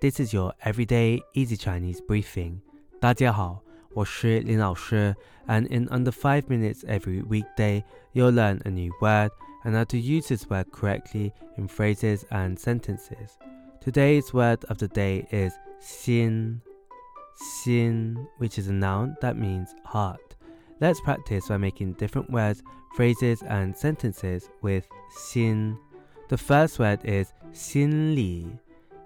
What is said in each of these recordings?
This is your everyday easy Chinese briefing. 大家好，我是林老师, and in under 5 minutes every weekday, you'll learn a new word and how to use this word correctly in phrases and sentences. Today's word of the day is xin. Xin, which is a noun that means heart. Let's practice by making different words, phrases, and sentences with xin. The first word is 心理,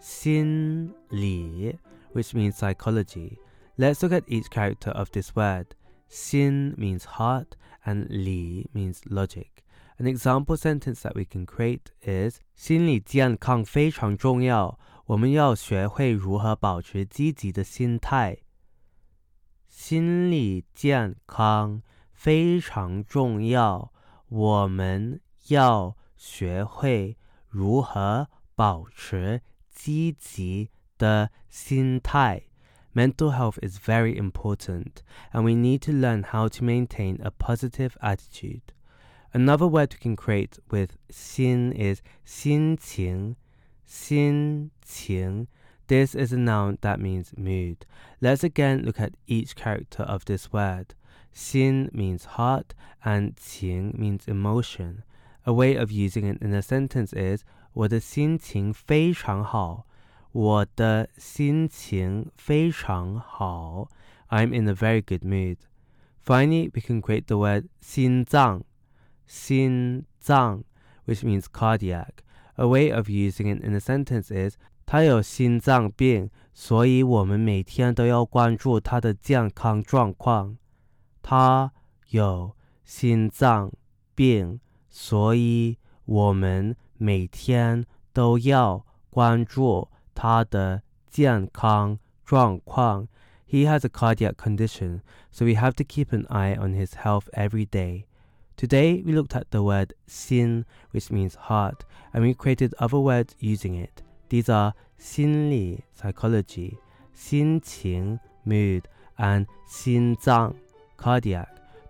心理, which means psychology. Let's look at each character of this word. 心 means heart and 理 means logic. An example sentence that we can create is 心理健康非常重要，我们要学会如何保持积极的心态。心理健康非常重要，我们要学会如何保持 积极的心态。Mental health is very important, and we need to learn how to maintain a positive attitude. Another word we can create with 心 is 心情,心情 this is a noun that means mood. Let's again look at each character of this word. Xin means heart and qing means emotion. A way of using it in a sentence is 我的心情非常好。我的心情非常好。I'm in a very good mood. Finally, we can create the word 心脏,心脏, which means cardiac. A way of using it in a sentence is 他有心脏病，所以我们每天都要关注他的健康状况。他有心脏病，所以我们每天都要关注他的健康状况。He has a cardiac condition, so we have to keep an eye on his health every day. Today, we looked at the word xin, which means heart, and we created other words using it. These are 心理 psychology, 心情 mood, and 心脏 cardiac.